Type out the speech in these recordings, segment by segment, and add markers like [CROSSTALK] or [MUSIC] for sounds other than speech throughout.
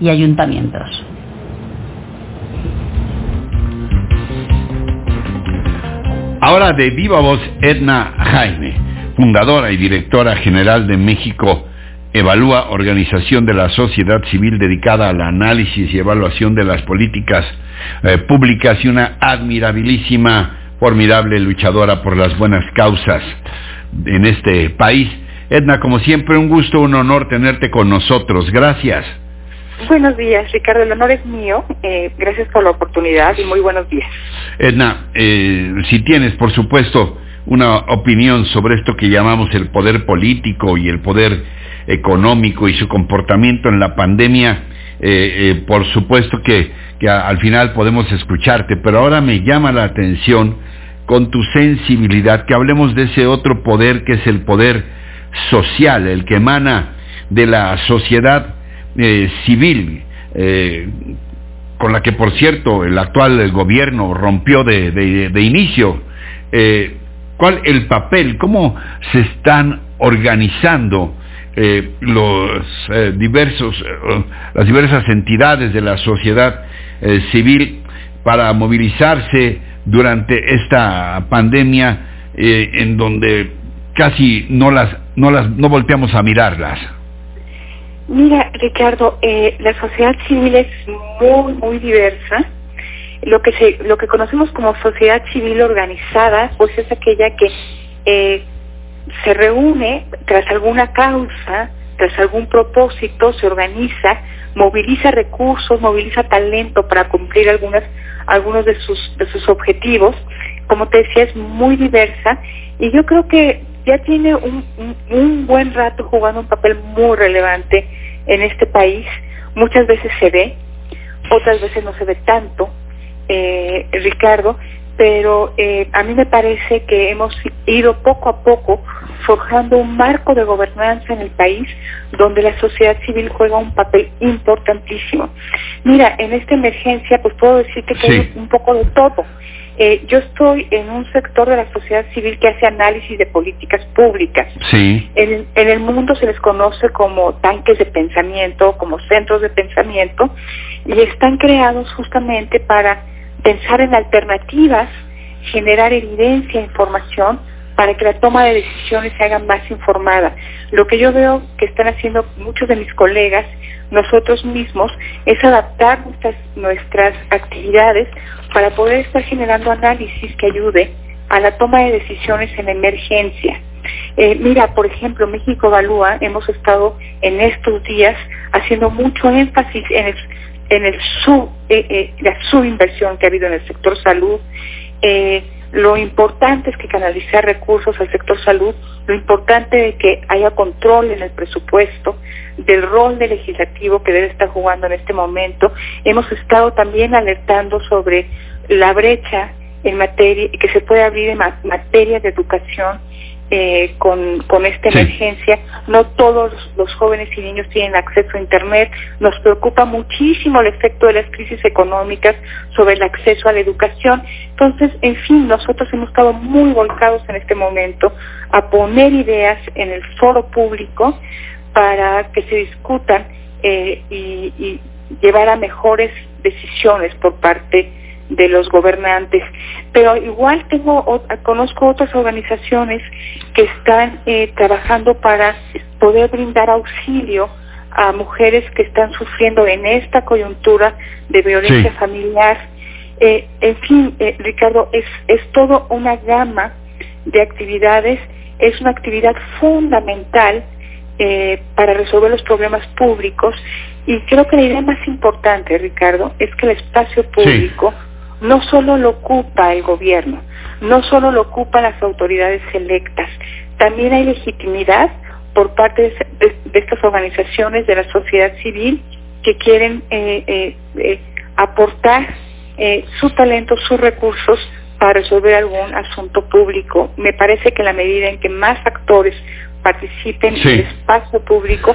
y ayuntamientos. Ahora de viva voz Edna Jaime, fundadora y directora general de México Evalúa, organización de la sociedad civil dedicada al análisis y evaluación de las políticas eh, públicas y una admirabilísima, formidable luchadora por las buenas causas en este país. Edna, como siempre, un gusto, un honor tenerte con nosotros. Gracias. Buenos días, Ricardo. El honor es mío. Eh, gracias por la oportunidad y muy buenos días. Edna, eh, si tienes, por supuesto, una opinión sobre esto que llamamos el poder político y el poder económico y su comportamiento en la pandemia, eh, por supuesto que al final podemos escucharte, pero ahora me llama la atención con tu sensibilidad que hablemos de ese otro poder que es el poder social, el que emana de la sociedad eh, civil, eh, con la que por cierto el actual gobierno rompió de, inicio. Eh, ¿Cuál el papel? ¿Cómo se están organizando los diversos, las diversas entidades de la sociedad civil para movilizarse durante esta pandemia en donde casi no las no las no volteamos a mirarlas? Mira, Ricardo, eh, la sociedad civil es muy, muy diversa. Lo que, se, lo que conocemos como sociedad civil organizada, pues es aquella que eh, se reúne tras alguna causa, tras algún propósito, se organiza, moviliza recursos, moviliza talento para cumplir algunas, algunos de sus, de sus objetivos. Como te decía, es muy diversa y yo creo que ya tiene un, un, buen rato jugando un papel muy relevante en este país. Muchas veces se ve, otras veces no se ve tanto, eh, Ricardo, pero eh, a mí me parece que hemos ido poco a poco forjando un marco de gobernanza en el país donde la sociedad civil juega un papel importantísimo. Mira, en esta emergencia pues puedo decirte que hay un poco de todo. Eh, yo estoy en un sector de la sociedad civil que hace análisis de políticas públicas. Sí. En, en, el mundo se les conoce como tanques de pensamiento, como centros de pensamiento, y están creados justamente para pensar en alternativas, generar evidencia, información, para que la toma de decisiones se haga más informada. Lo que yo veo que están haciendo muchos de mis colegas, nosotros mismos, es adaptar nuestras, actividades para poder estar generando análisis que ayude a la toma de decisiones en emergencia. Eh, mira, por ejemplo, México Evalúa, hemos estado en estos días haciendo mucho énfasis en el, en el sub, eh, eh, la subinversión que ha habido en el sector salud, eh, lo importante es que canalizar recursos al sector salud, lo importante es que haya control en el presupuesto, del rol del legislativo que debe estar jugando en este momento. Hemos estado también alertando sobre la brecha en materia que se puede abrir en materia de educación eh, con, con esta emergencia. No todos los jóvenes y niños tienen acceso a Internet. Nos preocupa muchísimo el efecto de las crisis económicas sobre el acceso a la educación. Entonces, en fin, nosotros hemos estado muy volcados en este momento a poner ideas en el foro público para que se discutan eh, y, y llevar a mejores decisiones por parte de los gobernantes. Pero igual tengo, conozco otras organizaciones que están eh, trabajando para poder brindar auxilio a mujeres que están sufriendo en esta coyuntura de violencia familiar. Eh, en fin, eh, Ricardo, es, es todo una gama de actividades, es una actividad fundamental eh, para resolver los problemas públicos y creo que la idea más importante, Ricardo, es que el espacio público no solo lo ocupa el gobierno, no solo lo ocupan las autoridades electas, también hay legitimidad por parte de, estas organizaciones de la sociedad civil que quieren eh, eh, eh, aportar su talento, sus recursos para resolver algún asunto público. Me parece que en la medida en que más actores participen en el espacio público,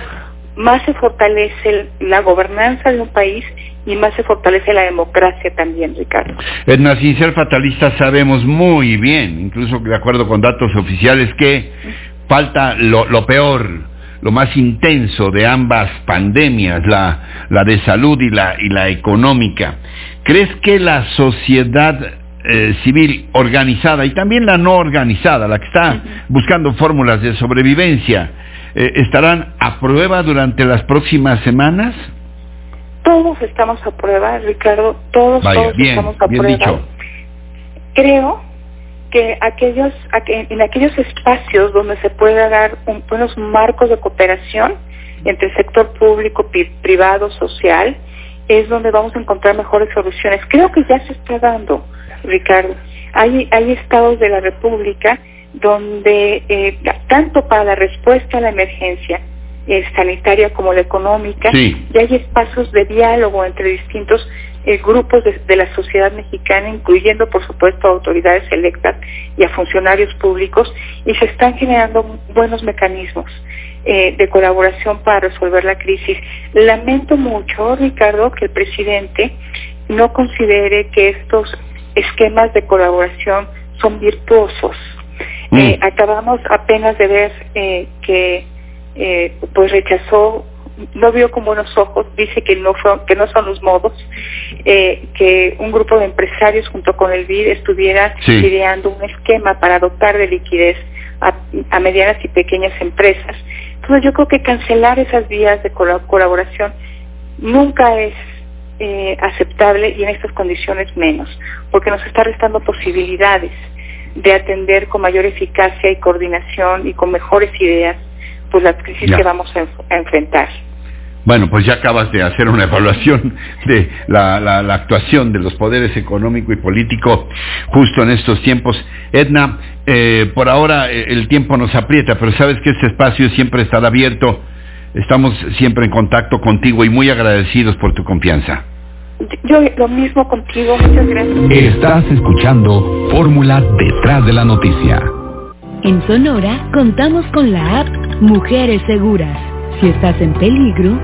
más se fortalece la gobernanza de un país y más se fortalece la democracia también, Ricardo. Edna, sin ser fatalistas, sabemos muy bien, incluso de acuerdo con datos oficiales, que falta lo, lo peor, lo más intenso de ambas pandemias, la, la de salud y la, y la económica. ¿Crees que la sociedad eh, civil organizada y también la no organizada, la que está buscando fórmulas de sobrevivencia, eh, estarán a prueba durante las próximas semanas? Todos estamos a prueba, Ricardo, todos, todos estamos a bien prueba. Dicho. Creo que aquellos, en aquellos espacios donde se pueda dar un, buenos marcos de cooperación entre el sector público, privado, social, es donde vamos a encontrar mejores soluciones. Creo que ya se está dando, Ricardo. Hay, hay estados de la República donde eh, tanto para la respuesta a la emergencia eh, sanitaria como la económica, ya hay espacios de diálogo entre distintos eh, grupos de, la sociedad mexicana, incluyendo por supuesto a autoridades electas y a funcionarios públicos, y se están generando buenos mecanismos eh, de colaboración para resolver la crisis. Lamento mucho, Ricardo, que el presidente no considere que estos esquemas de colaboración son virtuosos. Mm. Eh, acabamos apenas de ver que pues rechazó no vio con buenos ojos, dice que no, que no son los modos, eh, que un grupo de empresarios junto con el BID estuviera ideando un esquema para dotar de liquidez a, medianas y pequeñas empresas. Entonces yo creo que cancelar esas vías de colaboración nunca es eh, aceptable y en estas condiciones menos, porque nos está restando posibilidades de atender con mayor eficacia y coordinación y con mejores ideas pues la crisis que vamos a enfrentar. Bueno, pues ya acabas de hacer una [LAUGHS] evaluación de la, actuación de los poderes económico y político justo en estos tiempos. Edna, eh, por ahora eh, el tiempo nos aprieta, pero sabes que este espacio siempre estará abierto. Estamos siempre en contacto contigo y muy agradecidos por tu confianza. Yo lo mismo contigo, muchas gracias. Estás escuchando Fórmula detrás de la noticia. En Sonora contamos con la app Mujeres Seguras. Si estás en peligro,